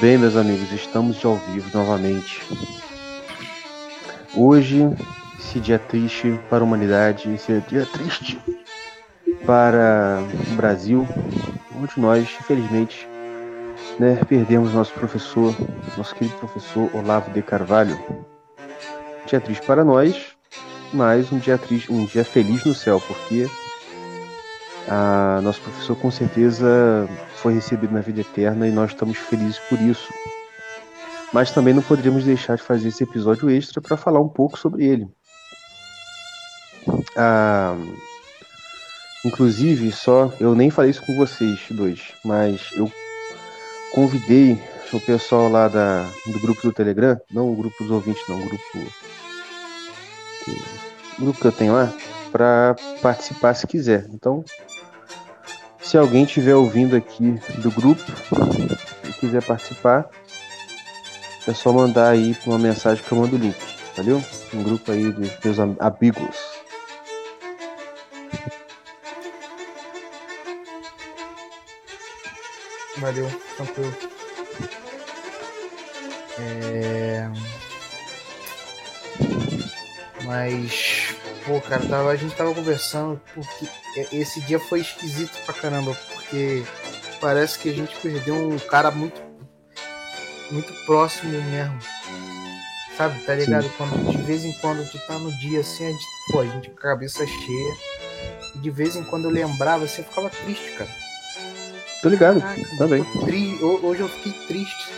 Bem, meus amigos, estamos de ao vivo novamente. Hoje, esse dia triste para a humanidade, esse dia triste para o Brasil, onde nós, infelizmente, né, perdemos nosso professor, nosso querido professor Olavo de Carvalho. Dia triste para nós, mas um dia triste, um dia feliz no céu, porque nosso professor com certeza foi recebido na vida eterna e nós estamos felizes por isso. Mas também não poderíamos deixar de fazer esse episódio extra para falar um pouco sobre ele. Ah, inclusive, só eu nem falei isso com vocês dois, mas eu convidei o pessoal lá da, do grupo do Telegram, não o grupo dos ouvintes, não, o grupo que, o grupo que eu tenho lá, para participar se quiser. Então, se alguém estiver ouvindo aqui do grupo e quiser participar, é só mandar aí uma mensagem que eu mando o link, valeu? Um grupo aí dos meus amigos. Valeu, tranquilo. É... Mas pô, cara, tava, a gente tava conversando porque esse dia foi esquisito pra caramba, porque parece que a gente perdeu um cara muito muito próximo mesmo. Sabe, tá ligado? Sim. Quando de vez em quando tu tá no dia assim, a gente, pô, a gente com a cabeça cheia. E de vez em quando eu lembrava, assim, eu ficava triste, cara. Tô ligado, Caraca, também. Tri... Hoje eu fiquei triste.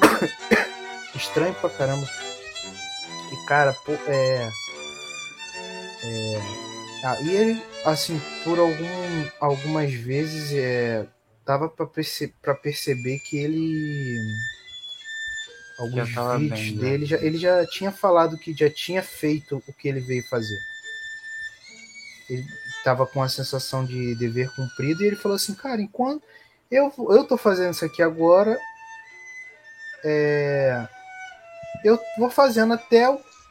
Estranho pra caramba. E, cara, pô, é é... Ah, e ele, assim, por algum, algumas vezes é, dava para perce perceber que ele. Alguns vídeos bem, né? dele, já, ele já tinha falado que já tinha feito o que ele veio fazer. Ele estava com a sensação de dever cumprido e ele falou assim: Cara, enquanto eu, eu tô fazendo isso aqui agora, é, eu vou fazendo até,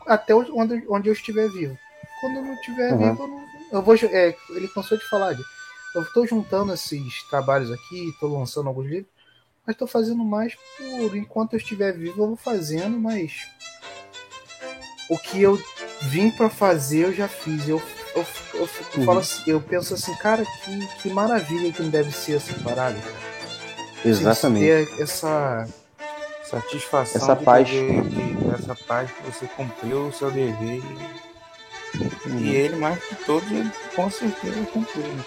até onde, onde eu estiver vivo quando não tiver uhum. vivo, eu, não, eu vou. É, ele cansou de falar. De, eu estou juntando esses trabalhos aqui, estou lançando alguns livros, mas estou fazendo mais por enquanto eu estiver vivo, eu vou fazendo, mas o que eu vim para fazer eu já fiz. Eu, eu, eu, eu uhum. falo assim, eu penso assim, cara, que, que maravilha que não deve ser essa parada. Exatamente. Ter essa satisfação essa paz. Que, essa paz que você cumpriu o seu dever Uhum. E ele, mais que todos, com certeza cumpriu. Né?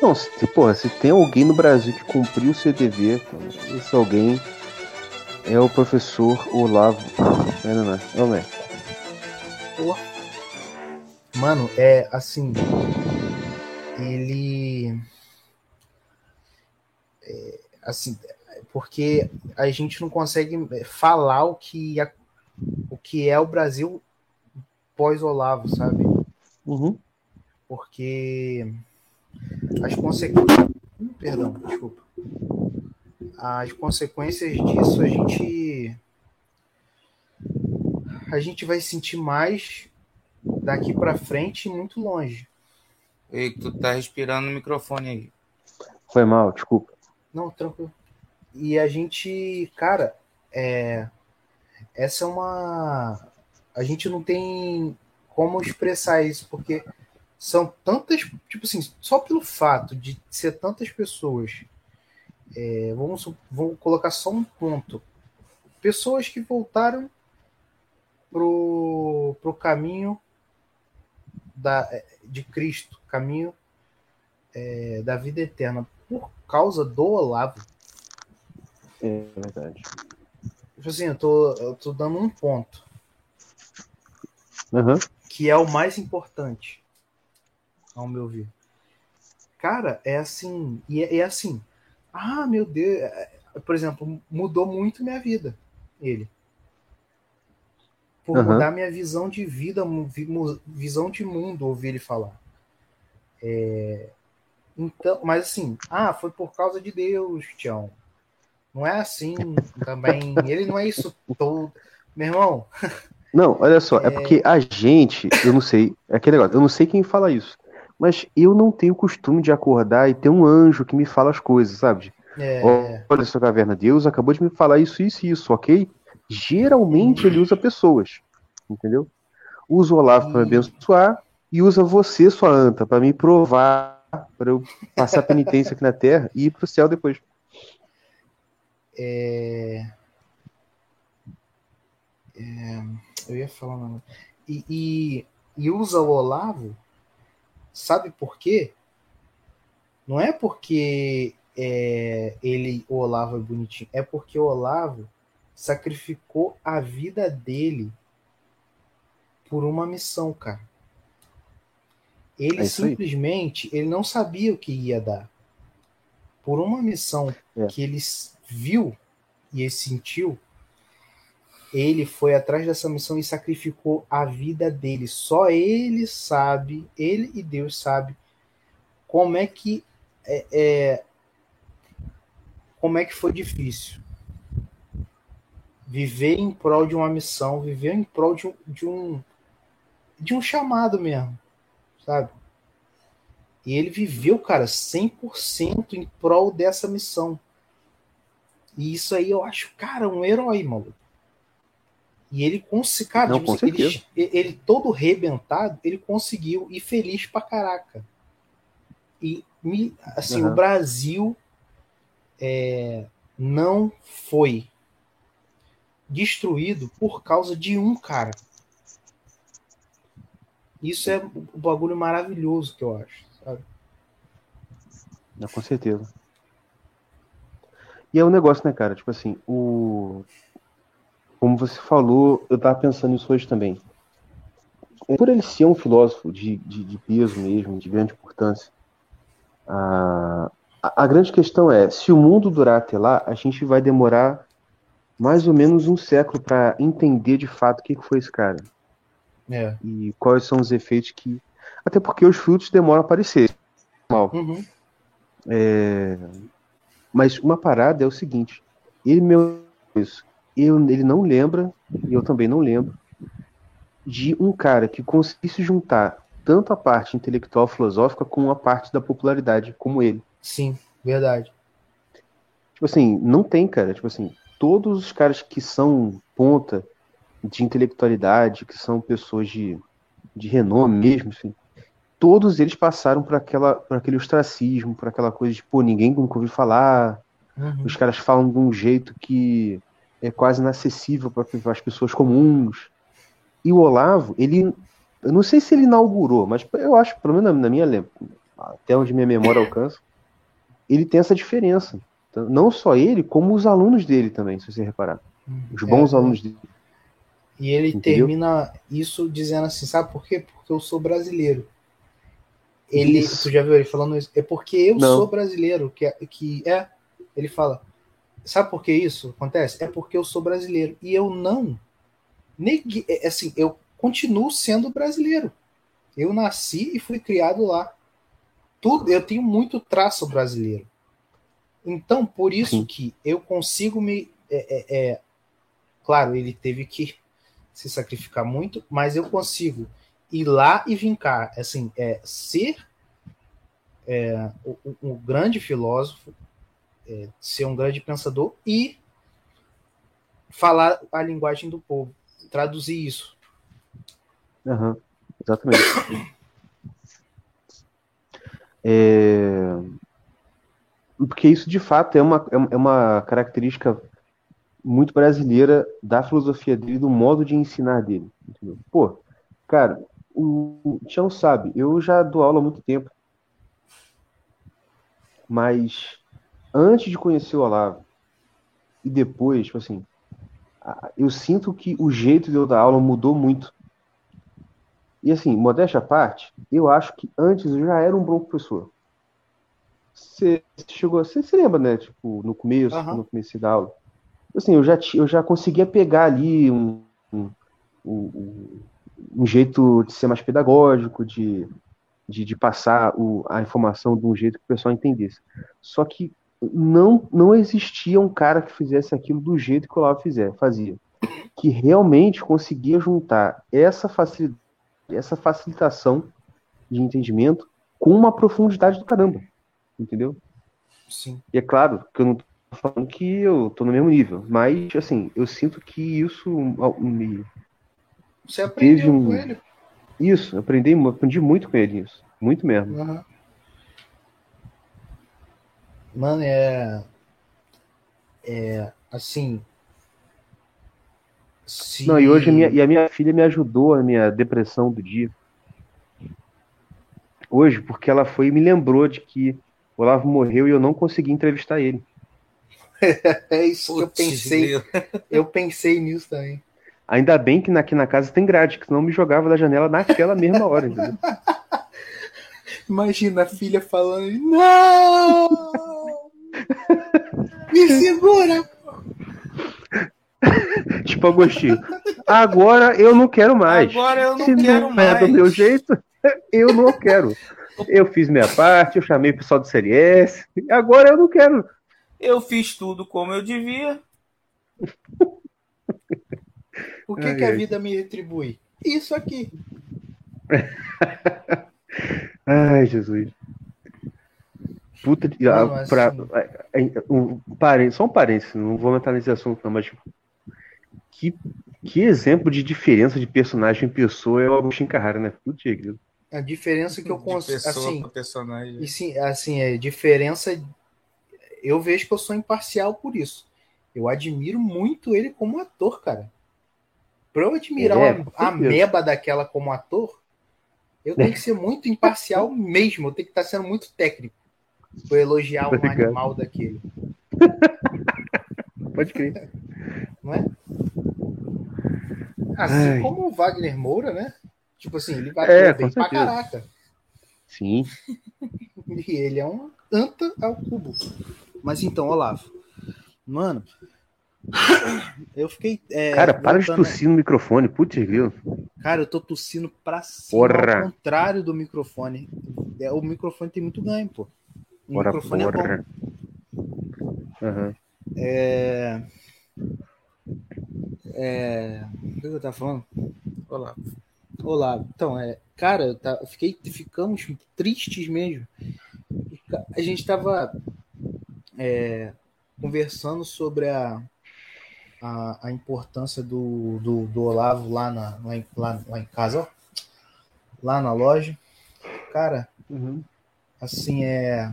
Não, se, porra, se tem alguém no Brasil que cumpriu o CDV, esse alguém é o professor Olavo. Não, não, não. É? Mano, é assim. Ele. É, assim, porque a gente não consegue falar o que, o que é o Brasil pós-Olavo, sabe? Uhum. Porque as consequências. Perdão, desculpa. As consequências disso a gente. A gente vai sentir mais daqui para frente e muito longe. Ei, tu tá respirando no microfone aí. Foi mal, desculpa. Não, tranquilo. E a gente, cara, é, essa é uma a gente não tem como expressar isso, porque são tantas, tipo assim, só pelo fato de ser tantas pessoas, é, vamos, vamos colocar só um ponto, pessoas que voltaram pro, pro caminho da, de Cristo, caminho é, da vida eterna, por causa do Olavo. É verdade. Tipo assim, eu tô, eu tô dando um ponto Uhum. Que é o mais importante, ao meu ver. Cara, é assim. E é, é assim. Ah, meu Deus. É, por exemplo, mudou muito minha vida. Ele. por Aham. mudar minha visão de vida, visão de mundo, ouvir ele falar. É, então, mas assim, ah, foi por causa de Deus, Tião. Não é assim também. Ele não é isso todo. Meu irmão, Não, olha só, é... porque a gente, eu não sei, é aquele negócio, eu não sei quem fala isso, mas eu não tenho costume de acordar e ter um anjo que me fala as coisas, sabe? é, Olha essa caverna, Deus acabou de me falar isso, isso e isso, ok? Geralmente ele usa pessoas, entendeu? Usa o Olavo para me abençoar e usa você, sua anta, para me provar, para eu passar penitência aqui na terra e ir pro céu depois. é, é, eu ia falar e, e, e usa o Olavo, sabe por quê? Não é porque é, ele, o Olavo é bonitinho, é porque o Olavo sacrificou a vida dele por uma missão, cara. Ele É isso aí. simplesmente, ele não sabia o que ia dar. Por uma missão É. que ele viu e ele sentiu, ele foi atrás dessa missão e sacrificou a vida dele. Só ele sabe, ele e Deus sabe como é que é, é, como é que foi difícil viver em prol de uma missão, viver em prol de um, de um, de um chamado mesmo, sabe? E ele viveu, cara, 100% em prol dessa missão. E isso aí eu acho, cara, um herói, maluco. E ele conseguiu, cara, Não, tipo ele, ele todo rebentado, ele conseguiu e feliz pra caraca. E me, assim, Aham. o Brasil é, não foi destruído por causa de um cara. Isso é o bagulho maravilhoso que eu acho, sabe? Não, com certeza. E é um negócio, né, cara? Tipo assim, o. Como você falou, eu tava pensando nisso hoje também. Por ele ser um filósofo de, de, de peso mesmo, de grande importância, a, a, grande questão é: se o mundo durar até lá, a gente vai demorar mais ou menos um século para entender de fato o que que foi esse cara É. e quais são os efeitos que. Até porque os frutos demoram a aparecer. Mal. Uhum. Mas uma parada é o seguinte: ele meu isso, eu, ele não lembra, e eu também não lembro, de um cara que conseguisse juntar tanto a parte intelectual filosófica com a parte da popularidade como ele. Sim, verdade. Tipo assim, não tem, cara. Tipo assim, todos os caras que são ponta de intelectualidade, que são pessoas de, de renome mesmo, assim, todos eles passaram por, aquela, por aquele ostracismo, por aquela coisa de, pô, ninguém nunca ouviu falar, Uhum. os caras falam de um jeito que é quase inacessível para as pessoas comuns. E o Olavo, ele, eu não sei se ele inaugurou, mas eu acho, pelo menos na minha até onde minha memória alcança, ele tem essa diferença. Então, Não só ele, como os alunos dele também, se você reparar. Os bons É, alunos dele. E ele Entendeu? termina isso dizendo assim, sabe por quê? Porque eu sou brasileiro. Ele, Isso. tu já viu ele falando isso? É porque eu Não. sou brasileiro, que é, que é, ele fala, sabe por que isso acontece? É porque eu sou brasileiro e eu não neguei, é, assim, eu continuo sendo brasileiro. Eu nasci e fui criado lá. Tudo, eu tenho muito traço brasileiro. Então, por isso Sim. que eu consigo me é, é, é, claro, ele teve que se sacrificar muito, mas eu consigo ir lá e vincar, assim, é, ser é, um, um grande filósofo, é, ser um grande pensador e falar a linguagem do povo, traduzir isso. Aham, exatamente. É, Porque isso de fato é uma, é uma característica muito brasileira da filosofia dele, do modo de ensinar dele. Entendeu? Pô, cara, o Tião sabe, eu já dou aula há muito tempo, mas antes de conhecer o Olavo e depois, tipo assim, eu sinto que o jeito de eu dar aula mudou muito. E assim, modéstia à parte, eu acho que antes eu já era um bom professor. Você chegou, você se lembra, né? Tipo, no começo, Aham. no começo da aula. Assim, eu já, eu já conseguia pegar ali um, um- o, um jeito de ser mais pedagógico, de, de, de passar o, a informação de um jeito que o pessoal entendesse. Só que não, não existia um cara que fizesse aquilo do jeito que o Olavo fizer, fazia. Que realmente conseguia juntar essa, facilidade, essa facilitação de entendimento com uma profundidade do caramba. Entendeu? Sim. E é claro que eu não tô falando que eu tô no mesmo nível, mas assim, eu sinto que isso me. Você aprendeu um... com ele? Isso, aprendi, aprendi muito com ele isso. Muito mesmo. Uhum. Mano, é. É. Assim. Se... Não, e hoje a minha, e a minha filha me ajudou na minha depressão do dia. Hoje, porque ela foi e me lembrou de que o Olavo morreu e eu não consegui entrevistar ele. é isso que eu pensei. Eu pensei nisso também. Ainda bem que aqui na casa tem grade, que senão me jogava da janela naquela mesma hora, entendeu? Imagina a filha falando: Não! Me segura! tipo Agostinho. Agora eu não quero mais. Agora eu não Se quero não mais. é do meu jeito, eu não quero. Eu fiz minha parte, eu chamei o pessoal do Série S. Agora eu não quero. Eu fiz tudo como eu devia. O que, que a vida me retribui? Isso aqui. Ai, Jesus. Puta de. Não, pra, é, é, um, parênteses, só um parênteses, não vou entrar nesse assunto, não, mas. Que, que exemplo de diferença de personagem em pessoa é o Agostinho Carrara, né? Putz, grilo. A diferença que eu consigo. Assim, personagem. e sim, assim, é diferença. Eu vejo que eu sou imparcial por isso. Eu admiro muito ele como ator, cara. Pra eu admirar É, a certeza. meba daquela como ator, eu tenho que ser muito imparcial mesmo. Eu tenho que estar sendo muito técnico eu elogiar um Obrigado. animal daquele, Pode crer. não é? Assim Ai. como o Wagner Moura, né? Tipo assim, ele vai É, bem pra caraca. Sim. E ele é um anta ao cubo. Mas então, Olavo. Mano, eu fiquei. é, Cara, para de tossir no microfone, putz, grilo. Cara, eu tô tossindo pra cima, Porra. ao contrário do microfone. É, o microfone tem muito ganho, pô. O Ora, microfone é bom. porra. Aham. É... É... O que eu tava falando? Olá. Olá. Então, é... Cara, eu, tá... fiquei... ficamos tristes mesmo. A gente tava é, conversando sobre a, a, a importância do, do, do Olavo lá, na, lá, em, lá, lá em casa, ó. Lá na loja. Cara, Uhum. assim é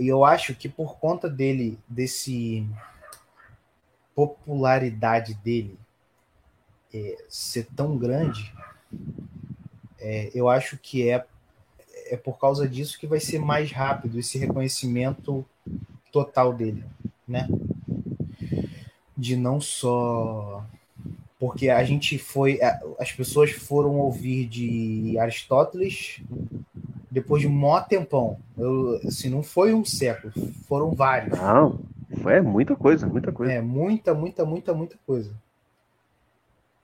e eu acho que por conta dele desse popularidade dele é, ser tão grande é, eu acho que é é por causa disso que vai ser mais rápido esse reconhecimento total dele né? De não só porque a gente foi as pessoas foram ouvir de Aristóteles depois de um mó tempão. Eu, assim, não foi um século, foram vários. Não, é muita coisa, muita coisa. É, muita, muita, muita, muita coisa.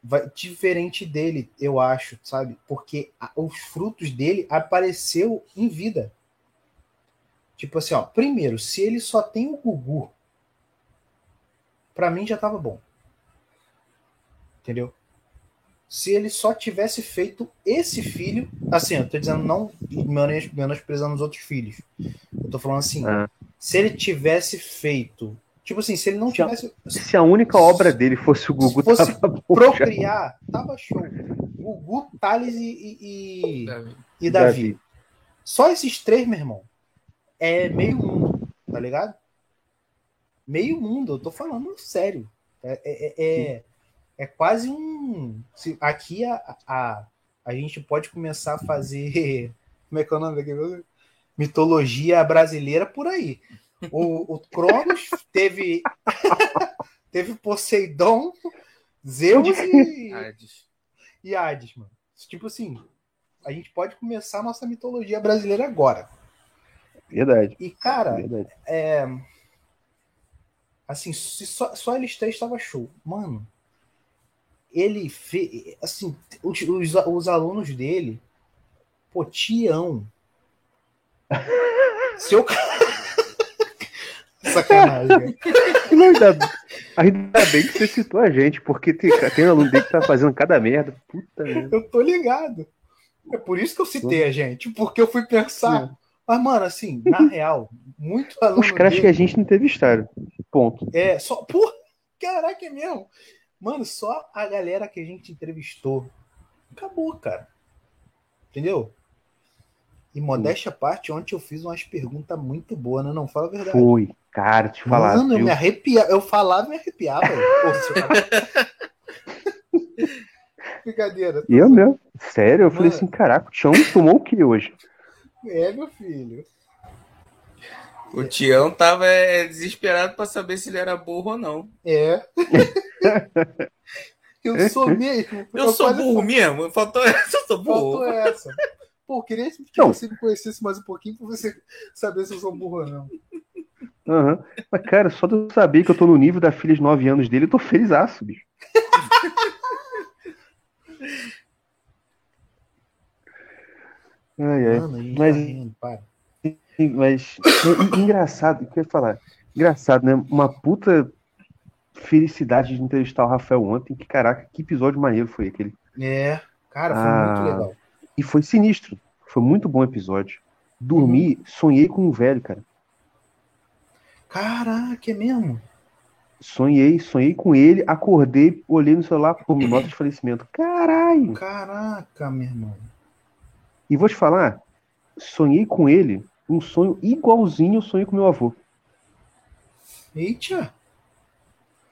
Vai, diferente dele, eu acho, sabe? Porque a- os frutos dele apareceu em vida. Tipo assim, ó, primeiro, se ele só tem o Gugu, pra mim já tava bom. Entendeu? Se ele só tivesse feito esse filho, assim, eu tô dizendo não menos- menosprezando os outros filhos. Eu tô falando assim, Ah. se ele tivesse feito, tipo assim, se ele não Se a- tivesse Se a única obra dele fosse o Gugu, Se fosse tava procriar, tava show. Gugu, Thales e, e, e, Davi. e Davi. Só esses três, meu irmão, é meio mundo, tá ligado? Meio mundo, eu tô falando sério. É, é, é, é quase um. se- aqui a, a, a gente pode começar a fazer. Como é que é o nome daquele? Mitologia brasileira por aí. O, o Cronos teve. teve Poseidon, Zeus e, Hades. e Hades, mano. Tipo assim, a gente pode começar a nossa mitologia brasileira agora. Verdade, E, cara, verdade. é. Assim, só, só eles três tava show. Mano, ele fez. Assim, os, os, os alunos dele, pô, Tião. Seu Sacanagem. Não, ainda, ainda bem que você citou a gente, porque tem, tem um aluno dele que tá fazendo cada merda. Puta merda. Eu tô ligado. É por isso que eu citei a gente, porque eu fui pensar. É. Mas, mano, assim, na real, muito aluno. Os caras dele, que a gente não entrevistaram. Ponto. É, só. Porra, caraca, é mesmo. Mano, só a galera que a gente entrevistou. Acabou, cara. Entendeu? E modéstia à parte, ontem eu fiz umas perguntas muito boas, né? Não fala a verdade. Foi, cara, te falar. Mano, eu me arrepiava. Eu falava e me arrepiava. Brincadeira. Eu mesmo. Sério, eu Mano. falei assim, caraca, o Tião tomou o que hoje? É, meu filho. O Tião tava é, desesperado para saber se ele era burro ou não. É. eu sou mesmo. Eu, eu sou burro mesmo. Faltou essa, eu sou burro. Faltou essa. Pô, queria que não. você me conhecesse mais um pouquinho pra você saber se eu sou burro ou não. Uhum. Mas, cara, só de eu saber que eu tô no nível da filha de 9 anos dele, eu tô feliz, bicho. ai, ai. Mano, mas, tá rindo, para. mas engraçado, o que eu ia falar? Engraçado, né? Uma puta felicidade de entrevistar o Rafael ontem. Que caraca, que episódio maneiro foi aquele. É, cara, foi ah, muito legal. E foi sinistro. Foi muito bom episódio. Dormi, uhum. sonhei com um velho, cara. Caraca, é mesmo? Sonhei, sonhei com ele, acordei, olhei no celular, pô, nota de falecimento. Caralho! Caraca, meu irmão. E vou te falar, sonhei com ele, um sonho igualzinho ao sonho com meu avô. Eita!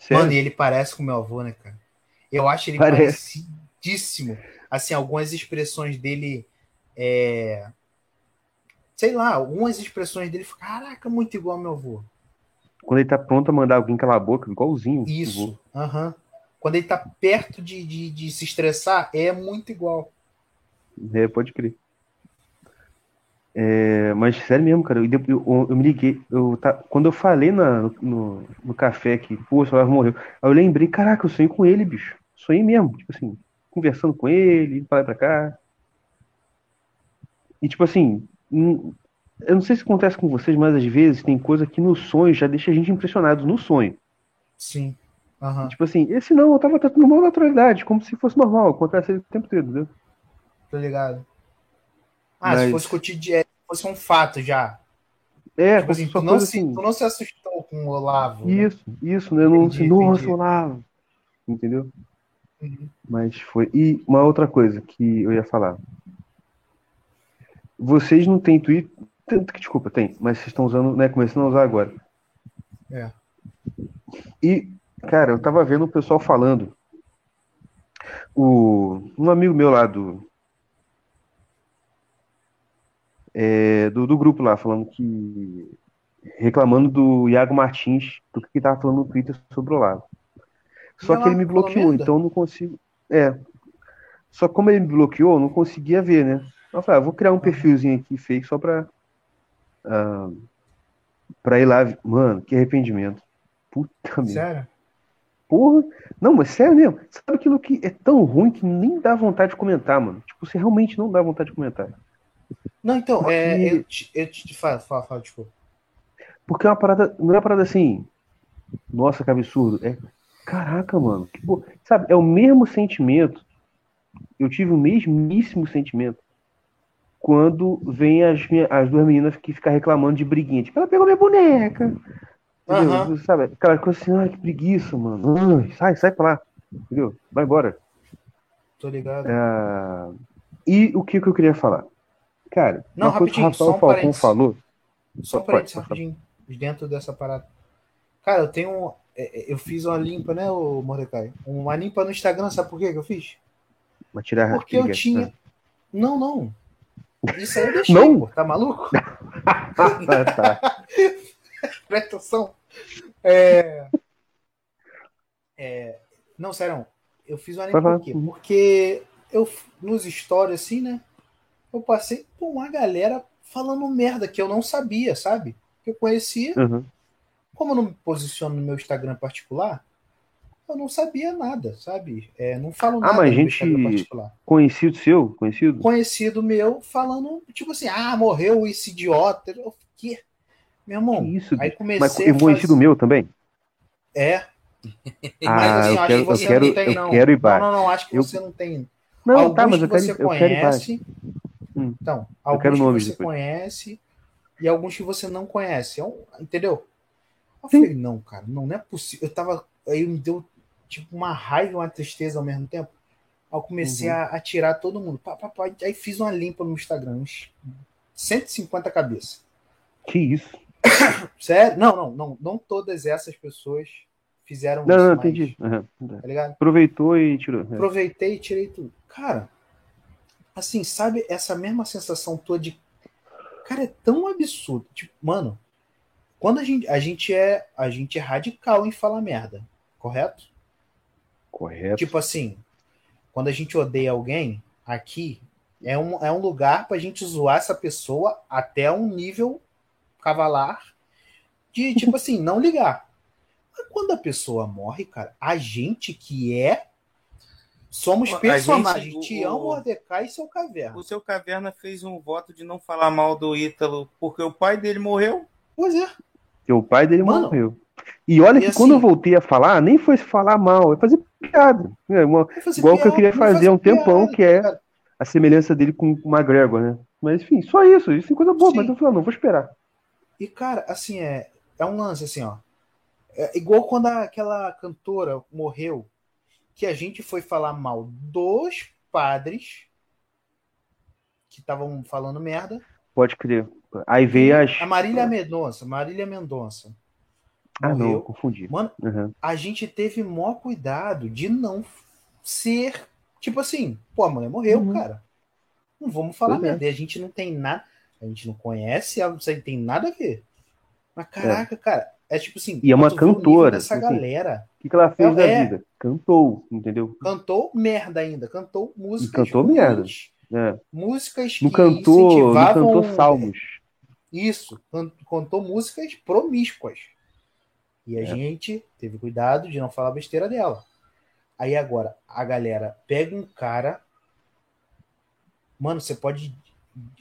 Sério? Mano, e ele parece com meu avô, né, cara? Eu acho ele parece. parecidíssimo assim, algumas expressões dele. É... Sei lá, algumas expressões dele. Caraca, muito igual ao meu avô. Quando ele tá pronto a mandar alguém calar a boca, igualzinho. Isso. Uhum. Quando ele tá perto de, de, de, se estressar, é muito igual. É, pode crer. É, mas sério mesmo, cara, eu, eu, eu me liguei. Eu, tá, quando eu falei na, no, no café que, pô, o celular morreu, aí eu lembrei, caraca, eu sonhei com ele, bicho. Sonhei mesmo, tipo assim conversando com ele, indo pra lá e pra cá. E tipo assim, eu não sei se acontece com vocês, mas às vezes tem coisa que no sonho já deixa a gente impressionado no sonho. Sim. Uhum. Tipo assim, esse não, eu tava tratando uma naturalidade, como se fosse normal, acontece o tempo todo, entendeu? Tô ligado. Ah, mas... se fosse cotidiano, fosse um fato já. É, tipo assim, tu não, se, assim... tu não se assustou com o Olavo. Né? Isso, né? isso, né? Eu não, entendi, nossa, Olavo. Entendeu? Uhum. Mas foi. E uma outra coisa que eu ia falar. Vocês não têm Twitter. Desculpa, tem, mas vocês estão usando, né? Começando a usar agora. É. E, cara, eu tava vendo o pessoal falando. O, um amigo meu lá do, é, do, do, grupo lá, falando que. reclamando do Iago Martins, do que ele tava falando no Twitter sobre o Olavo. Só que ele me bloqueou, então eu não consigo. É. Só como ele me bloqueou, eu não conseguia ver, né? Eu falei, ah, vou criar um perfilzinho aqui fake só pra. Uh, pra ir lá. Mano, que arrependimento. Puta merda. Sério? Porra. Não, mas sério mesmo. Sabe aquilo que é tão ruim que nem dá vontade de comentar, mano? Tipo, você realmente não dá vontade de comentar. Não, então, Porque... é, eu te, eu te falo, fala, fala, tipo. Porque é uma parada. Não é uma parada assim. Nossa, que absurdo. É Caraca, mano. Que bo... Sabe, é o mesmo sentimento. Eu tive o mesmíssimo sentimento quando vem as, minha, as duas meninas que ficam reclamando de briguinha. Tipo, ela pegou minha boneca. Uhum. Sabe? Aquela coisa assim, ai, que preguiça, mano. Ai, sai, sai pra lá. Entendeu? Vai embora. Tô ligado. É... E o que, que eu queria falar? Cara, não, uma coisa que o Rafael um Falcão falou. Só um parênteses rapidinho. Dentro dessa parada. Cara, eu tenho é, é, eu fiz uma limpa, né, o Mordecai? Uma limpa no Instagram, sabe por quê que eu fiz? Pra tirar Porque eu tinha. Né? Não, não. Isso aí eu deixei, não? Pô, tá maluco? tá. Presta atenção. É... É... Não, sério, eu fiz uma limpa por quê? Porque eu, nos stories, assim, né? Eu passei por uma galera falando merda que eu não sabia, sabe? Que eu conhecia. Uhum como eu não me posiciono no meu Instagram particular, eu não sabia nada, sabe? É, não falo Ah, nada mas no gente- Instagram particular. Conhecido seu? Conhecido? Conhecido meu falando, tipo assim, ah, morreu esse idiota. Eu fiquei, meu irmão, Que isso, aí comecei Mas a conhecido fazer- meu também? É, Ah, assim, eu acho que quero, eu você quero, não tem, eu não. quero ir não, baixo. não, não, acho que Eu- você não tem. Não, alguns tá, mas eu que quero, você eu quero ir baixo. Hum. Então, alguns que você depois. conhece e alguns que você não conhece. É um- entendeu? Eu Sim. falei, não, cara, não, não é possível. Eu tava. Aí me deu tipo uma raiva e uma tristeza ao mesmo tempo. Aí eu comecei Uhum. a, a tirar todo mundo. Pá, pá, pá, aí fiz uma limpa no Instagram, uns 150 cabeças. Que isso? Sério? Não, não, não. Não todas essas pessoas fizeram Não, isso. não, mas, entendi. Aham. Tá ligado? Aproveitou e tirou. É. Aproveitei e tirei tudo. Cara, assim, sabe essa mesma sensação toda de. Cara, é tão absurdo. Tipo, mano, quando a gente, a gente é a gente é radical em falar merda, correto? Correto. Tipo assim, quando a gente odeia alguém, aqui é um, é um lugar pra gente zoar essa pessoa até um nível cavalar de, tipo assim, não ligar. Mas quando a pessoa morre, cara, a gente que é. Somos personagens. gente, Tião, o- Mordecai e seu caverna. O seu Caverna fez um voto de não falar mal do Ítalo porque o pai dele morreu. Pois é. Porque o pai dele Mano, morreu. E olha e que assim- quando eu voltei a falar, nem foi falar mal, é fazer piada. É uma- fazer igual que eu piada, queria fazer há um piada, tempão, que é cara. a semelhança dele com o McGregor, né? Mas enfim, só isso. Isso é coisa boa, Sim. mas eu falei, não, vou esperar. E, cara, assim, é, é um lance, assim, ó. É igual quando aquela cantora morreu, que a gente foi falar mal dos padres que estavam falando merda. Pode crer. Aí veio as. A Marília Mendonça, Marília Mendonça. Ah, não, confundi. Mano, Uhum. a gente teve maior cuidado de não ser, tipo assim, pô, a mulher morreu, Uhum. cara. Não vamos falar Pois é. merda. E a gente não tem nada, a gente não conhece, ela não tem nada a ver. Mas caraca, cara, é tipo assim, E é uma cantora, dessa assim. galera O que, que ela fez É, da é. vida? Cantou, entendeu? cantou merda ainda, cantou músicas cantou ruins, merda. É. músicas que Não cantou, não incentivavam cantou salmos. Isso, can- cantou músicas promíscuas. E a É. gente teve cuidado de não falar besteira dela. Aí agora, a galera pega um cara. Mano, você pode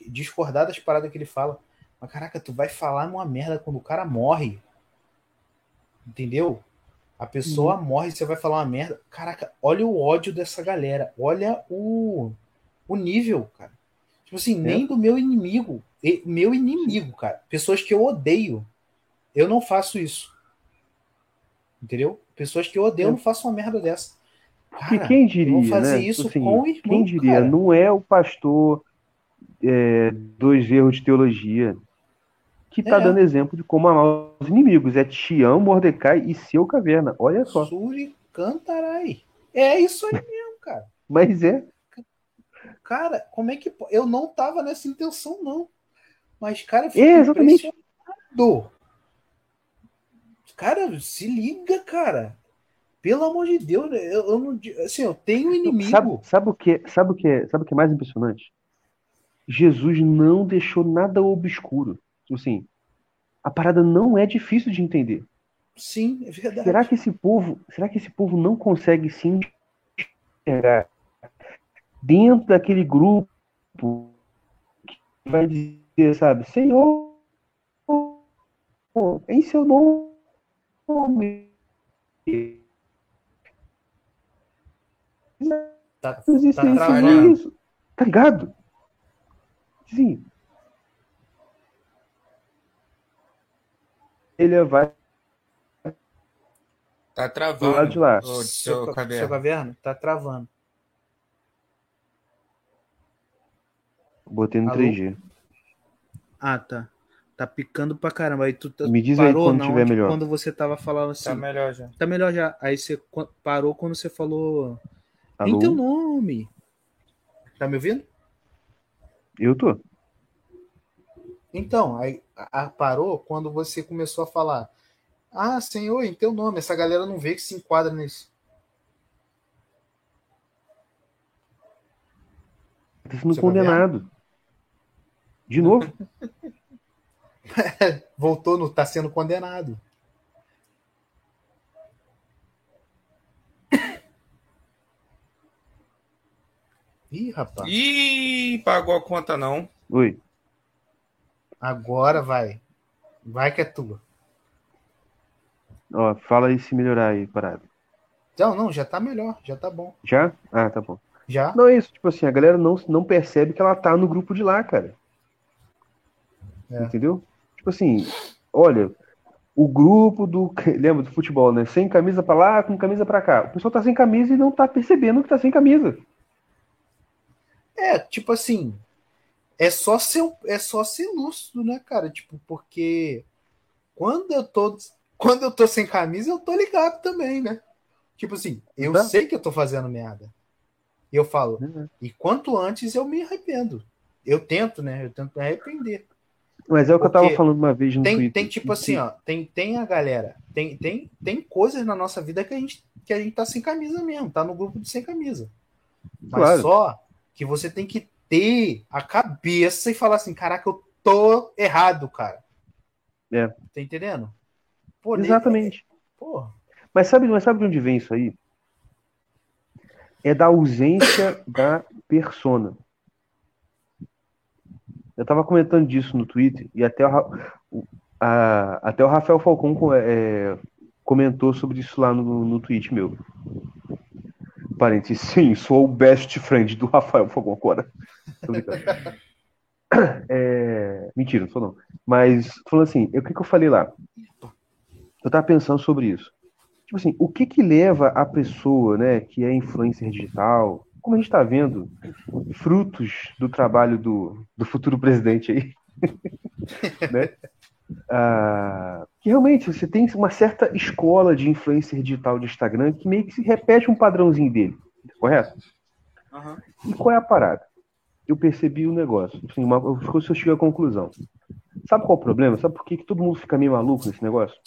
discordar das paradas que ele fala. Mas caraca, tu vai falar uma merda quando o cara morre. Entendeu? A pessoa morre, você vai falar uma merda. Caraca, olha o ódio dessa galera. Olha o, o nível, cara. Tipo assim, nem do meu inimigo. E- Meu inimigo, cara. Pessoas que eu odeio. Eu não faço isso. Entendeu? Pessoas que eu odeio, eu não faço uma merda dessa. Cara, quem diria, vão fazer né? isso Assim, com o irmão, quem diria, cara. não é o pastor é, dois erros de teologia que está É. dando exemplo de como amar os inimigos. É Tião, Mordecai e seu caverna. Olha só. Suri Cantarai. É isso aí mesmo, cara. Mas é. Cara, como é que. Eu não tava nessa intenção, não. Mas, cara, eu fico É, exatamente. impressionado. Cara, se liga, cara. Pelo amor de Deus, eu, eu não. Assim, eu tenho inimigo. Sabe, sabe o que, sabe o que, é- sabe o que é mais impressionante? Jesus não deixou nada obscuro. Tipo Assim, a parada não é difícil de entender. Sim, é verdade. Será que esse povo, será que esse povo não consegue se enxergar dentro daquele grupo que vai dizer, sabe, Senhor, em seu nome, Tá, isso, tá isso, travando. isso. Tá ligado? Sim. Ele vai Tá do travando. lado de lá. Ô, Seu, seu ca- caverna. seu caverna tá travando. Botei no Alô? 3G. Ah, tá. Tá picando pra caramba. Aí tu tá- Me diz aí parou quando na tiver melhor. quando você tava falando assim. Tá melhor já. Tá melhor já. Aí você parou quando você falou. Alô? Em teu nome. Tá me ouvindo? Eu tô. Então, aí a, parou quando você começou a falar: Ah, Senhor, em teu nome, essa galera não vê que se enquadra nisso. sendo condenado. De novo? Voltou no está sendo condenado. Ih, rapaz. Ih, pagou a conta não. Oi. Agora vai. Vai que é tua. Ó, fala aí se melhorar aí, parado. Não, não, já tá melhor, já tá bom. Já? Ah, tá bom. Já? Não é isso, tipo assim, a galera não, não percebe que ela tá no grupo de lá, cara. É. Entendeu? Tipo assim, olha, o grupo do. Lembra do futebol, né? Sem camisa pra lá, com camisa pra cá. O pessoal tá sem camisa e não tá percebendo que tá sem camisa. É, tipo assim, é só ser, é só ser lúcido, né, cara? Tipo, porque quando eu tô quando eu tô sem camisa, eu tô ligado também, né? Tipo assim, eu Tá. sei que eu tô fazendo merda. Eu falo, Uhum. e quanto antes eu me arrependo. Eu tento, né? Eu tento me arrepender. Mas é o que eu Porque tava falando uma vez no Tem, Twitter. tem tipo assim, ó, tem, tem a galera, tem, tem, tem coisas na nossa vida que a, gente, que a gente tá sem camisa mesmo, tá no grupo de sem camisa. Mas Claro. só que você tem que ter a cabeça e falar assim, caraca, eu tô errado, cara. É. Tá entendendo? Pô, Exatamente. Pô, Mas sabe, mas sabe de onde vem isso aí? É da ausência da persona. Eu tava comentando disso no Twitter e até o, a- até o Rafael Falcon co- é, comentou sobre isso lá no, no tweet meu. Parênteses, sim, sou o best friend do Rafael Falcon agora. É, mentira, não sou não. Mas, falando assim, o que, que eu falei lá? Eu tava pensando sobre isso. Tipo assim, o que que leva a pessoa, né, que é influencer digital, como a gente tá vendo, frutos do trabalho do, do futuro presidente aí, né? Ah, que realmente você tem uma certa escola de influencer digital de Instagram que meio que se repete um padrãozinho dele, correto? E qual é a parada? Eu percebi o negócio. Assim, uma, eu, eu cheguei à conclusão. Sabe qual é o problema? Sabe por que, que todo mundo fica meio maluco nesse negócio?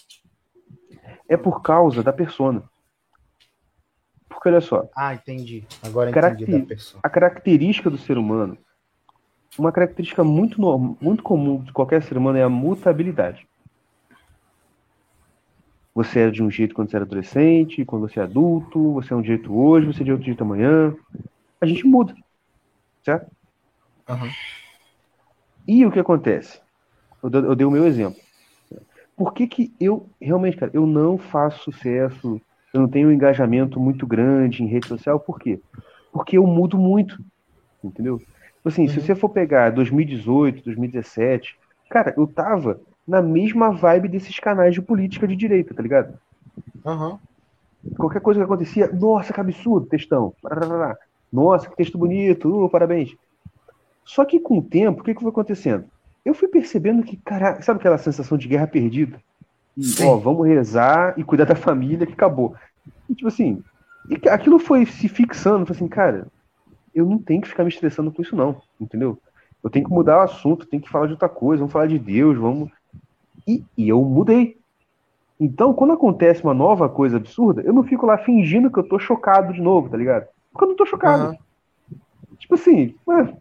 É por causa da persona. Porque olha só, ah, entendi. Agora Caracter- entendi da pessoa. a característica do ser humano, uma característica muito, norm- muito comum de qualquer ser humano é a mutabilidade. Você era de um jeito quando você era adolescente, quando você é adulto, você é um jeito hoje, você é de outro jeito amanhã. A gente muda, certo? Aham. E o que acontece? Eu, eu dei o meu exemplo. Por que, que eu, realmente, cara, eu não faço sucesso, eu não tenho um engajamento muito grande em rede social, por quê? Porque eu mudo muito, entendeu? Tipo Assim, se Uhum. você for pegar 2018, 2017, cara, eu tava na mesma vibe desses canais de política de direita, tá ligado? Aham. Qualquer coisa que acontecia, nossa, que absurdo, textão. Nossa, que texto bonito, uh, parabéns. Só que com o tempo, o que, que foi acontecendo? Eu fui percebendo que, cara, sabe aquela sensação de guerra perdida? E, ó, vamos rezar e cuidar da família que acabou. E, tipo assim, e aquilo foi se fixando, foi assim, cara, eu não tenho que ficar me estressando com isso não, entendeu? Eu tenho que mudar o assunto, tenho que falar de outra coisa, vamos falar de Deus, vamos... E, e eu mudei. Então, quando acontece uma nova coisa absurda, eu não fico lá fingindo que eu tô chocado de novo, tá ligado? Porque eu não tô chocado. Aham. Tipo assim, ué,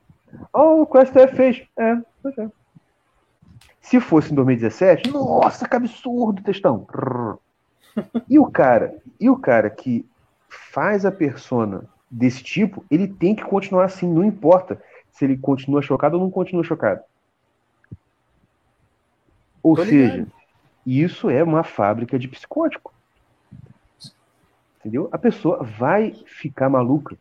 ó, o que o STF fez. É, pois é. Se fosse em 2017, nossa, que absurdo, textão. E o cara, e o cara que faz a persona desse tipo, ele tem que continuar assim, não importa se ele continua chocado ou não continua chocado. Ou Tô seja, ligado. isso é uma fábrica de psicótico. Entendeu? A pessoa vai ficar maluca.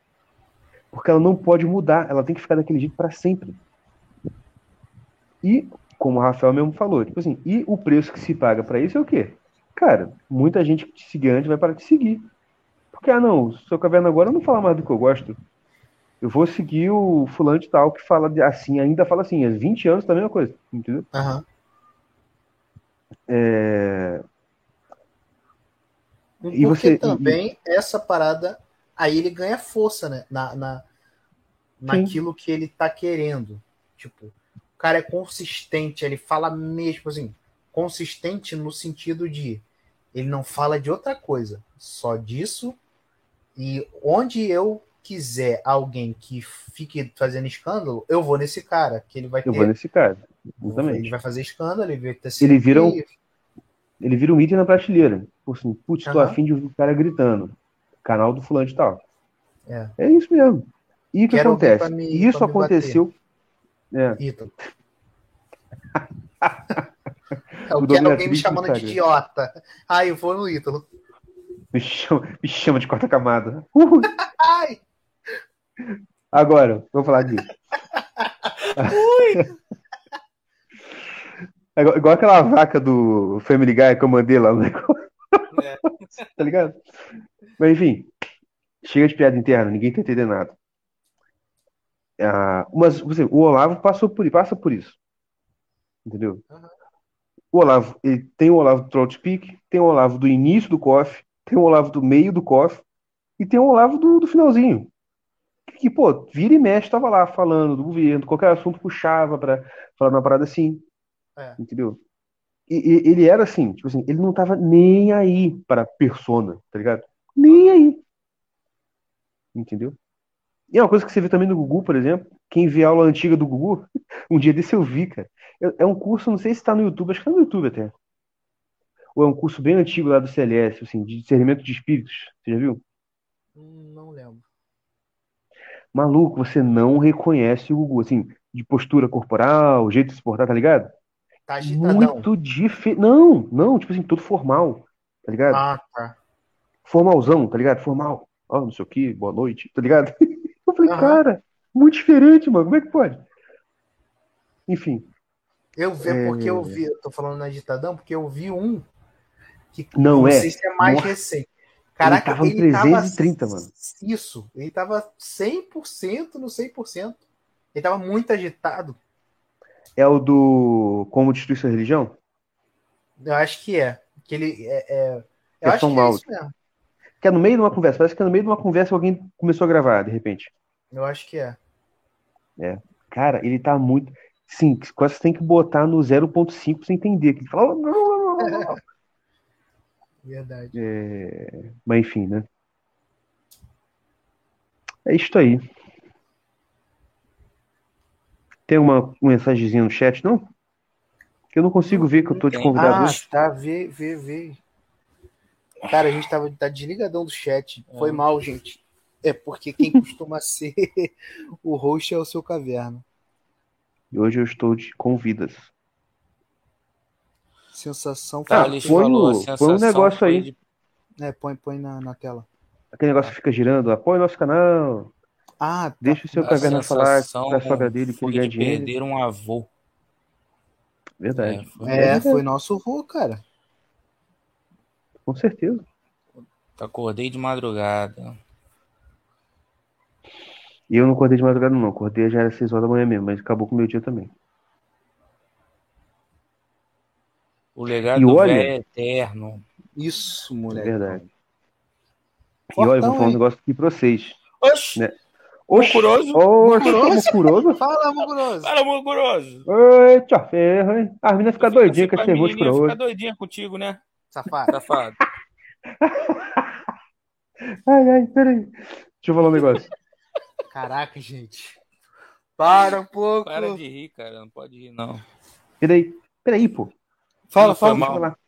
Porque ela não pode mudar, ela tem que ficar daquele jeito para sempre. E, como o Rafael mesmo falou, tipo assim, e o preço que se paga para isso é o quê? Cara, muita gente que te seguia antes vai parar de seguir. Porque, ah, não, se eu caverna agora, eu não falo mais do que eu gosto. Eu vou seguir o fulano de tal que fala assim, ainda fala assim, há 20 anos tá a mesma coisa, entendeu? Aham. É, Porque E você- também essa parada aí ele ganha força, né? Na, na, naquilo que ele tá querendo. Tipo, o cara é consistente, ele fala mesmo assim, consistente no sentido de ele não fala de outra coisa, só disso. E onde eu quiser alguém que fique fazendo escândalo, eu vou nesse cara, que ele vai ter. eu vou nesse cara. Ele Exatamente. vai fazer escândalo, ele vai ter Ele vira um- Ele vira um item na prateleira. Por assim, putz, tô afim de ouvir o cara gritando. Canal do fulano de tal. É. É isso mesmo. E o que Quero acontece? me- Isso aconteceu. É, Ítalo. Eu quero alguém me chamando do de idiota. Ai, eu vou no Ítalo. me, chama, me chama de quarta camada. Uhul. Ai! Agora, vou falar disso. É igual, aquela vaca do Family Guy que eu mandei lá no negócio. É. Tá ligado? Mas enfim, chega de piada interna, ninguém tá entendendo nada. Ah, mas você, o Olavo passou por, passa por isso. Entendeu? Aham. O Olavo, ele tem o Olavo do Trout Speak, tem o Olavo do início do COF, tem o Olavo do meio do COF e tem o Olavo do, do finalzinho. Que, pô, vira e mexe, tava lá falando do governo, qualquer assunto puxava pra falar uma parada assim. É. Entendeu? E, e- ele era assim, tipo assim, ele não tava nem aí pra persona, tá ligado? Nem aí. Entendeu? E é uma coisa que você vê também no Gugu, por exemplo. Quem vê a aula antiga do Gugu, um dia desse eu vi, cara. É é um curso, não sei se tá no YouTube, acho que tá no YouTube até. Ou é um curso bem antigo lá do CLS, assim, de discernimento de espíritos. Você já viu? Hum, Não lembro. Maluco, você não reconhece o Gugu, assim, de postura corporal, jeito de se portar, tá ligado? Tá agitadão. Muito diferente. Não, não, tipo assim, todo formal, tá ligado? Ah, tá. Formalzão, tá ligado? Formal. Ó, não sei o que, boa noite, tá ligado? Eu falei, Aham. cara, muito diferente, mano, como é que pode? Enfim, Eu vi, É. porque eu vi, eu tô falando na ditadão, porque eu vi um que Não não é. sei se é mais Nossa. recente. Caraca, tava ele tava 330, mano. Isso, ele tava 100% no 100%. Ele tava muito agitado. é o do Como Destruir Sua Religião? Eu acho que é. Que ele é, é- eu É acho que é Mauro. isso mesmo. Que é no meio de uma conversa, parece que é no meio de uma conversa que alguém começou a gravar, de repente. Eu acho que é. Cara, ele tá muito. Sim, quase você tem que botar no 0.5 pra você entender. Que ele fala. Verdade. É, Mas enfim, né? É isso aí. Tem uma mensagenzinha no chat, não? Que eu não consigo ver que eu tô de convidado Ah, tá, vê, vê, vê. Cara, a gente tava tá desligadão do chat. Foi É. mal, gente. É porque quem costuma ser o host é o seu caverna. E hoje eu estou de convidas. Sensação Ah, põe falou, o- a põe um sensação negócio foi aí. de- É, põe, põe na, na tela. Aquele negócio que fica girando, apoie nosso canal. Ah, tá. Deixa o seu caverna falar sensação pra sogra dele que foi ele de dinheiro. perder um avô. Verdade. É, foi- É, foi nosso vô, cara. Com certeza. Acordei de madrugada. E eu não acordei de madrugada, não. Acordei já era 6 horas da manhã mesmo, mas acabou com o meu dia também. O legado E olha- é eterno. Isso, É moleque. verdade. E olha, eu vou falar um negócio aqui pra vocês. Oxi! Né? Oxi, Mucuroso? oxi, Mucuroso? mucuroso. Fala, Muguroso. Fala, Mucuroso! Eita, ferro, hein? A menina fica doidinha com esse a nervoso por fica doidinha contigo, né? Safado. Safado. Ai, ai, peraí. Deixa eu falar um negócio. Caraca, gente. Para um pouco. Para de rir, cara. Não pode rir, não. Peraí, peraí, pô. Fala, Não fala. Falar.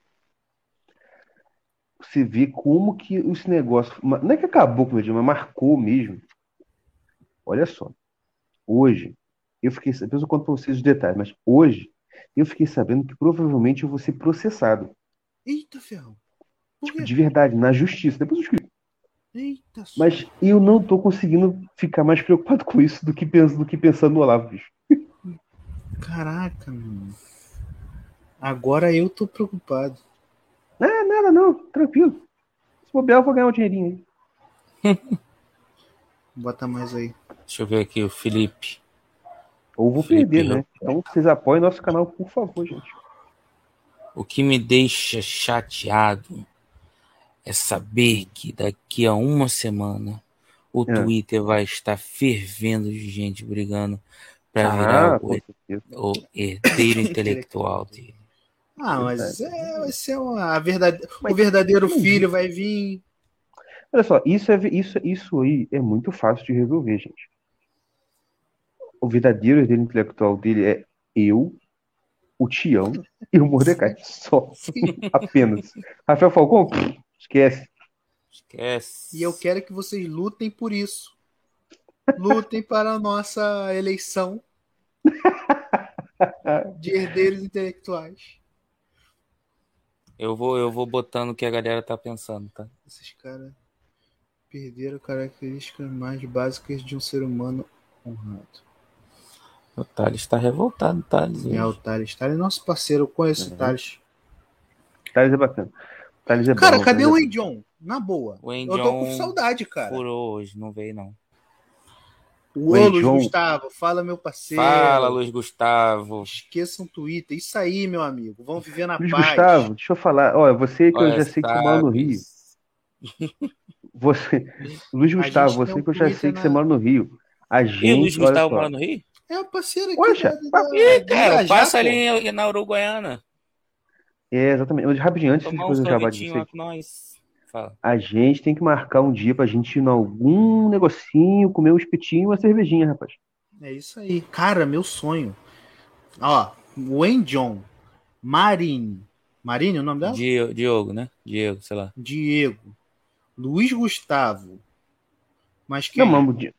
Você vê como que esse negócio. Não é que acabou com o meu dia, mas marcou mesmo. Olha só. Hoje, eu fiquei. Depois eu conto pra vocês os detalhes, mas hoje eu fiquei sabendo que provavelmente eu vou ser processado. Eita, Tipo, quê? de verdade, na justiça. Depois eu explico. Eita, só. Mas eu não tô conseguindo ficar mais preocupado com isso do que, do que pensando no Olavo, bicho. Caraca, mano. Agora eu tô preocupado. Ah, nada, não. Tranquilo. Se bobear, eu vou ganhar um dinheirinho aí. Bota mais aí. Deixa eu ver aqui o Felipe. Ou vou Felipe, perder, eu- né? Então vocês apoiem nosso canal, por favor, gente. O que me deixa chateado é saber que daqui a uma semana o É. Twitter vai estar fervendo de gente brigando para virar Ah, o, com certeza. o herdeiro intelectual dele. Ah, mas é, vai ser uma, a verdade... Mas- o verdadeiro filho vai vir. Olha só, isso, é, isso, isso aí é muito fácil de resolver, gente. O verdadeiro herdeiro intelectual dele é eu, o Tião e o Mordecai. Só. Apenas. Rafael Falcão, esquece. Esquece. E eu quero que vocês lutem por isso. lutem para a nossa eleição de herdeiros intelectuais. Eu vou, eu vou botando o que a galera tá pensando, tá? Esses caras perderam características mais básicas de um ser humano honrado. O Thales tá revoltado, Thales. É o Thales. Thales é nosso parceiro, eu conheço o Uhum. Thales. Thales é bacana. Thales é Cara, bom, cadê o é Wayne John? Na boa. O Eu tô com saudade, cara. Furou hoje, não veio não. O Wayne Luiz John. Gustavo, fala meu parceiro. Fala, Luiz Gustavo. Esqueçam o Twitter. Isso aí, meu amigo. Vamos viver na Luiz paz. Gustavo, deixa eu falar. Olha, você que eu Olha, já sei que você mora no Rio. Você, Luiz Gustavo, você um que eu já sei que na- você mora no Rio. A E o gente, Luiz olha Gustavo mora no Rio? É o parceiro aqui. Poxa, da, da, Ih, cara, Irajá, passa pô. ali na Uruguaiana. É, exatamente. Rapidinho, antes de Tomar um coisa acabar sorvetinho disso com nós. Fala. a gente tem que marcar um dia pra gente ir em algum negocinho, comer um espetinho e uma cervejinha, rapaz. É isso aí. Cara, meu sonho. Ó, Wayne John, Marine. Marine é o nome dela? Diego, Diogo, né? Diego, sei lá. Diego. Luiz Gustavo. Mas quem? Não, mano, o Di-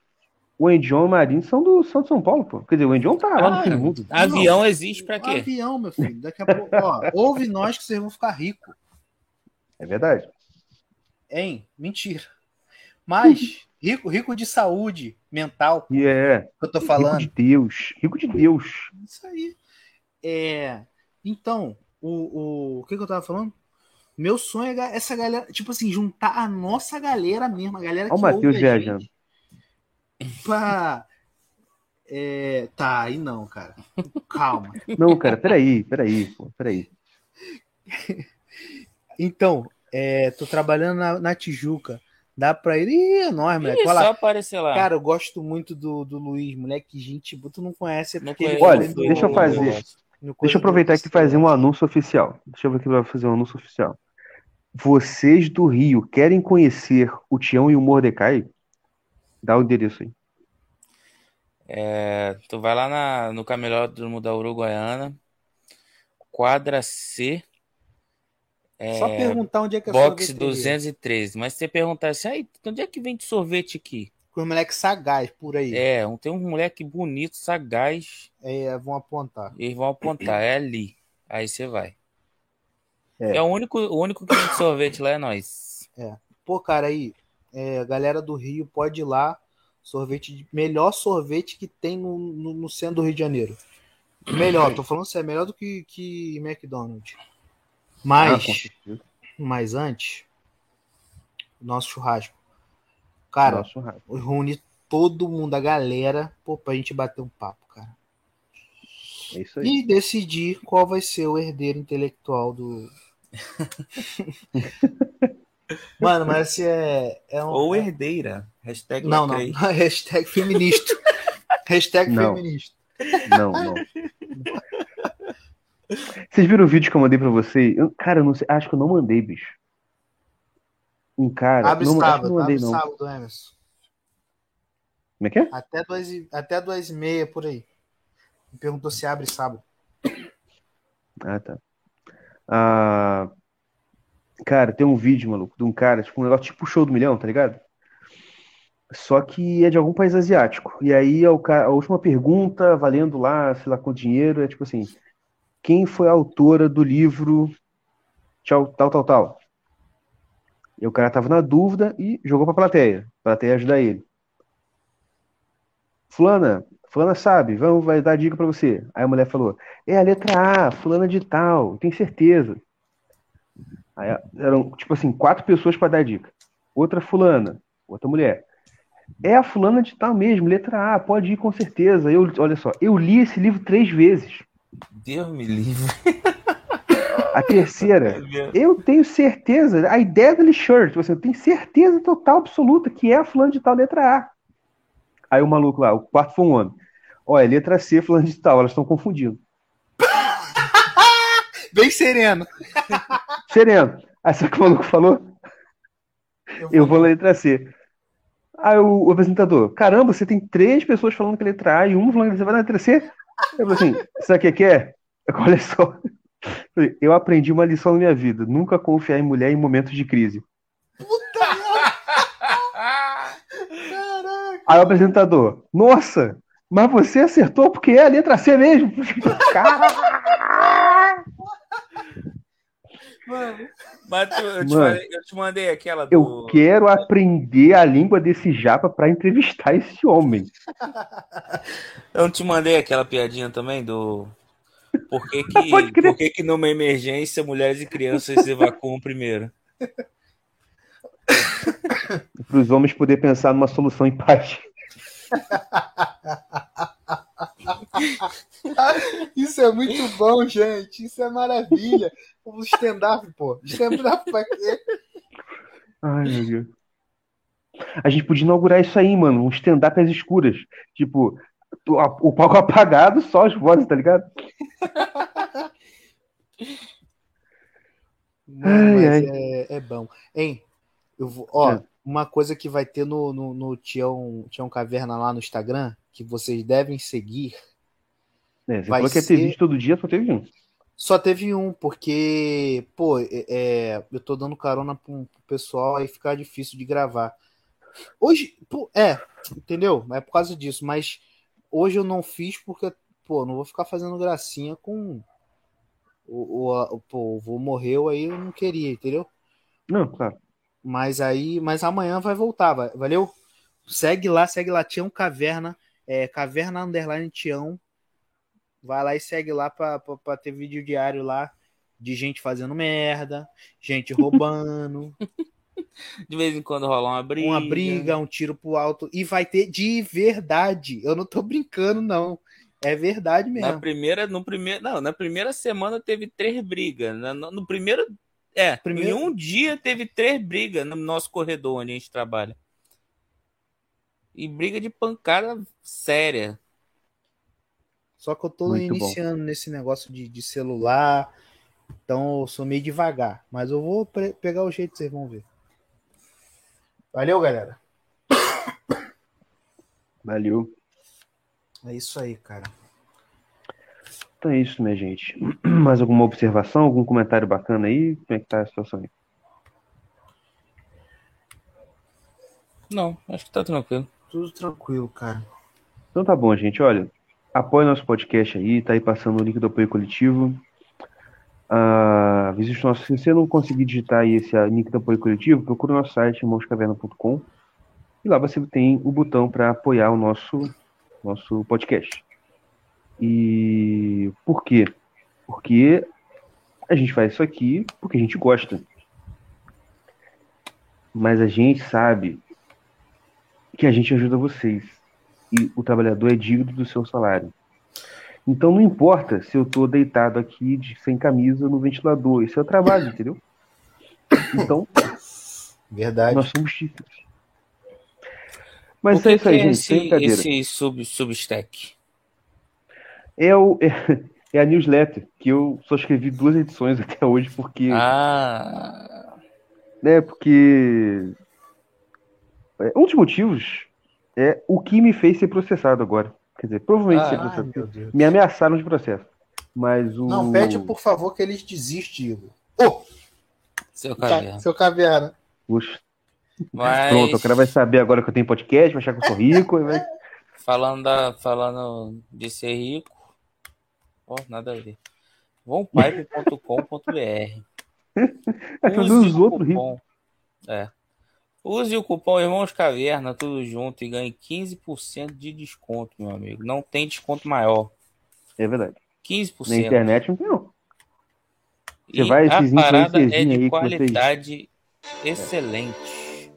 o Endion e o Marinho são do, são de São Paulo, pô. Quer dizer, o Endion tá lá no fim do mundo. avião existe pra quê? Avião, meu filho. Daqui a pouco, ó, ouve nós que vocês vão ficar ricos. É verdade. Hein? Mentira. Mas, rico, rico de saúde mental, E é, que eu tô rico falando. de Deus. Rico de Deus. Isso aí. É, então, o, o, o que, que eu tava falando? Meu sonho é essa galera, tipo assim, juntar a nossa galera mesmo, a galera o que Matheus ouve a viajando. Pra, é, tá, aí não, cara. Calma. Não, cara, peraí, peraí, pô, peraí. Então, é, tô trabalhando na, na Tijuca. Dá pra ir. Ih, é nóis, moleque. Ih, só aparecer lá. Cara, eu gosto muito do, do Luiz, moleque, gente, tu não conhece, é Não conheço, Olha, do- deixa eu fazer. Deixa eu aproveitar aqui e fazer um anúncio oficial. Deixa eu ver aqui pra fazer um anúncio oficial. Vocês do Rio querem conhecer o Tião e o Mordecai? Dá o endereço aí. É, tu vai lá na, no camelódromo da Uruguaiana, quadra C, Só é, perguntar onde é que é box sorveteria. 213. Mas se você perguntar assim, aí, onde é que vende sorvete aqui? Com os moleques sagaz por aí. É, tem um moleque bonito, sagaz, É, vão apontar. eles vão apontar, é ali. Aí você vai. É. É, o único, o único que vende sorvete lá é nós. Pô, cara, aí, é, galera do Rio pode ir lá. Sorvete, melhor sorvete que tem no, no, no centro do Rio de Janeiro. Melhor, tô falando sério, melhor do que, que McDonald's. Ah, Mas, certeza. mas antes, nosso churrasco. Cara, Nosso rádio. reunir todo mundo, a galera, pô, pra gente bater um papo, cara. É isso aí. E decidir qual vai ser o herdeiro intelectual do. Mano, mas esse é, é um. Ou herdeira. Hashtag Não, não. Hashtag feminista. Hashtag Não. feminista. Não, não. Vocês viram o vídeo que eu mandei pra você? Eu- cara, eu não sei, acho que eu não mandei, bicho. Um cara. abre não, acho que sábado, não mandei, abre não. sábado, Emerson. Como é que é? Até duas, e, até duas e meia por aí. Me perguntou se abre sábado. Ah, tá. Ah, cara, tem um vídeo, maluco, de um cara, tipo, um negócio tipo show do milhão, tá ligado? Só que é de algum país asiático. E aí é a última pergunta, valendo lá, sei lá, com dinheiro, é tipo assim: quem foi a autora do livro tchau, tal, tal, tal? E o cara tava na dúvida e jogou pra plateia, pra plateia ajudar ele. Fulana, fulana sabe, vamos, vai dar dica pra você. Aí a mulher falou: é a letra A, fulana de tal, tem certeza. Aí eram, tipo assim, quatro pessoas para dar dica. Outra fulana, outra mulher. É a fulana de tal mesmo, letra A, pode ir com certeza. Eu, olha só, eu li esse livro três vezes. Deus me livre. A terceira, eu tenho certeza, a ideia do shirt, você tem certeza total, absoluta, que é a fulana de tal, letra A. Aí o maluco lá, o quarto foi um homem. Olha, letra C, fulana de tal, elas estão confundindo. Bem sereno. Sereno. Aí sabe o que o maluco falou? Eu vou na letra C. Aí o, o apresentador, caramba, você tem três pessoas falando que é letra A e uma falando que você vai na letra C? Eu falei assim, sabe o que é? Olha só. Eu aprendi uma lição na minha vida, nunca confiar em mulher em momentos de crise. Caraca, Aí o apresentador, nossa, mas você acertou porque é a letra C mesmo. Mano. Mas tu, eu, te Mano, falei- eu te mandei aquela do. Eu quero aprender a língua desse japa pra entrevistar esse homem. Eu não te mandei aquela piadinha também do. Por que, que, por que, que numa emergência mulheres e crianças se evacuam primeiro? Para os homens poder pensar numa solução em paz. Isso é muito bom, gente. Isso é maravilha. O stand-up, pô. Stand-up pra quê? Ai, meu Deus. A gente podia inaugurar isso aí, mano. Um stand-up às escuras. Tipo, o palco apagado, só as vozes, tá ligado? Mano, Ai, mas ai. É, é bom. Hein? Eu vou, ó, É. uma coisa que vai ter no, no, no Tião, Tião Caverna lá no Instagram, que vocês devem seguir. É, você Vai falou que ter ser- vídeo todo dia, só teve um. Só teve um, porque, pô, é, é, eu tô dando carona pro, pro pessoal aí ficar difícil de gravar. Hoje, pô, é, entendeu? É por causa disso, mas hoje eu não fiz porque, pô, não vou ficar fazendo gracinha com o, o, o- pô, o vô morreu aí eu não queria, entendeu? Não, claro. Mas aí, mas amanhã vai voltar, valeu? Segue lá, segue lá, Tião Caverna, é, Caverna Underline Tião. Vai lá e segue lá pra ter vídeo diário lá de gente fazendo merda, gente roubando, De vez em quando rola uma briga. uma briga, um tiro pro alto. E vai ter de verdade. Eu não tô brincando, não. É verdade Na mesmo. primeira, no primeiro, não, na primeira semana teve três brigas. Na- No, no primeiro, é, Primeiro- em um dia teve três brigas no nosso corredor onde a gente trabalha. E briga de pancada séria. Só que eu tô Muito bom. iniciando nesse negócio de, de celular. Então eu sou meio devagar. Mas eu vou pegar o jeito, vocês vão ver. Valeu, galera. Valeu. É isso aí, cara. Então é isso, minha gente. Mais alguma observação, algum comentário bacana aí? Como é que tá a situação aí? Não, acho que tá tranquilo. Tudo tranquilo, cara. Então tá bom, gente. Olha, apoie nosso podcast aí, tá aí passando o link do apoio coletivo. Ah, visite o nosso. Se você não conseguir digitar aí esse ah, link do apoio coletivo, procura o nosso site, irmãoscaverna.com. E lá você tem o botão para apoiar o nosso, nosso podcast. E por quê? Porque a gente faz isso aqui porque a gente gosta. Mas a gente sabe que a gente ajuda vocês e o trabalhador é digno do seu salário. Então não importa se eu estou deitado aqui de- sem camisa no ventilador, isso é o trabalho, entendeu? Então Verdade. nós somos dignos. Mas O que é isso aí, é gente, esse, esse sub, substack? É, o, é, é a newsletter que eu só escrevi duas edições até hoje porque, Ah, né, porque é, um dos motivos é o que me fez ser processado agora. Quer dizer, provavelmente Ah, ser processado. Me ameaçaram de processo. Mas o Não, pede por favor que eles desistem, Igor. Ô, seu ca- caverna. seu caverna. Poxa, Mas Pronto, o cara vai saber agora que eu tenho podcast, vai achar que eu sou rico. e vai- falando, da, falando de ser rico, ó, nada a ver. Vãopipe.com.br É fazer os outros ricos. É. Use o cupom Irmãos Caverna, tudo junto, e ganhe 15% de desconto, meu amigo. Não tem desconto maior. É verdade. 15%. Na internet não tem, não. Você E vai a parada é de que vocês- qualidade excelente.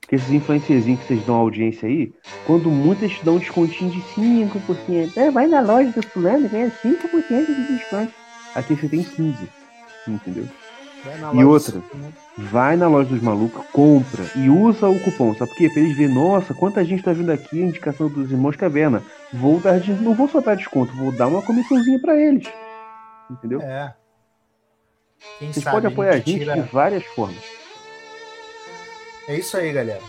Porque esses influencerzinhos que vocês dão audiência aí, quando muitas dão um descontinho de 5%. É, vai na loja do fulano, ganha 5% de desconto. Aqui você tem 15%. Entendeu? E outra? Superman. Vai na loja dos malucos, compra e usa o cupom. Sabe por quê? Pra eles verem, nossa, quanta gente tá vindo aqui, indicação dos irmãos Caverna. Vou dar de... Não vou só dar desconto, vou dar uma comissãozinha pra eles. Entendeu? É. Quem Vocês sabe podem apoiar a gente tira- de várias formas. É isso aí, galera.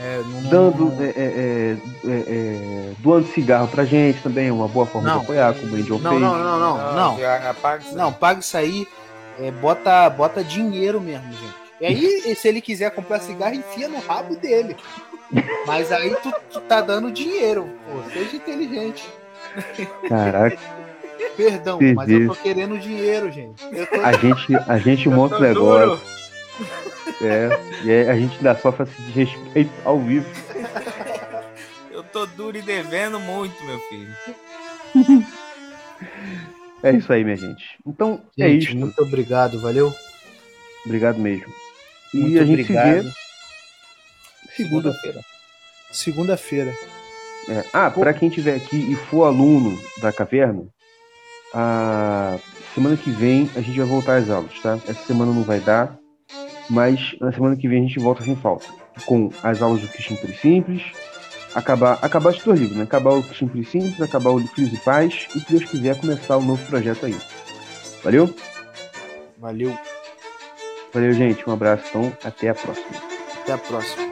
É, não- não- Dando, não- é, é, é, é, é, doando cigarro pra gente também, é uma boa forma Não. de apoiar, como o Angel Não, fez. não, não, não, não. Aí. Não, paga isso aí. É, bota, bota dinheiro mesmo, gente. E aí, se ele quiser comprar cigarro, enfia no rabo dele. Mas aí tu, tu tá dando dinheiro, pô. Seja inteligente. Caraca. Perdão, mas eu tô querendo dinheiro, gente. Tô... A gente, a gente monta o negócio. É, e aí a gente dá só face de respeito ao vivo. Eu tô duro e devendo muito, meu filho. É isso aí, minha gente. Então, é Gente, isso. muito obrigado, valeu? Obrigado mesmo. E Muito a gente se obrigado. vê segunda. Segunda-feira. Segunda-feira. É. Ah, para quem estiver aqui e for aluno da caverna, a semana que vem a gente vai voltar às aulas, tá? Essa semana não vai dar, mas na semana que vem a gente volta sem falta. Com as aulas do Christian Puri Simples, acabar, acabar os dois livros, né? Acabar o Puri Simples, acabar o Filhos e Paz, e se Deus quiser começar um novo projeto aí. Valeu? Valeu. Valeu, gente. Um abraço, então. Até a próxima. Até a próxima.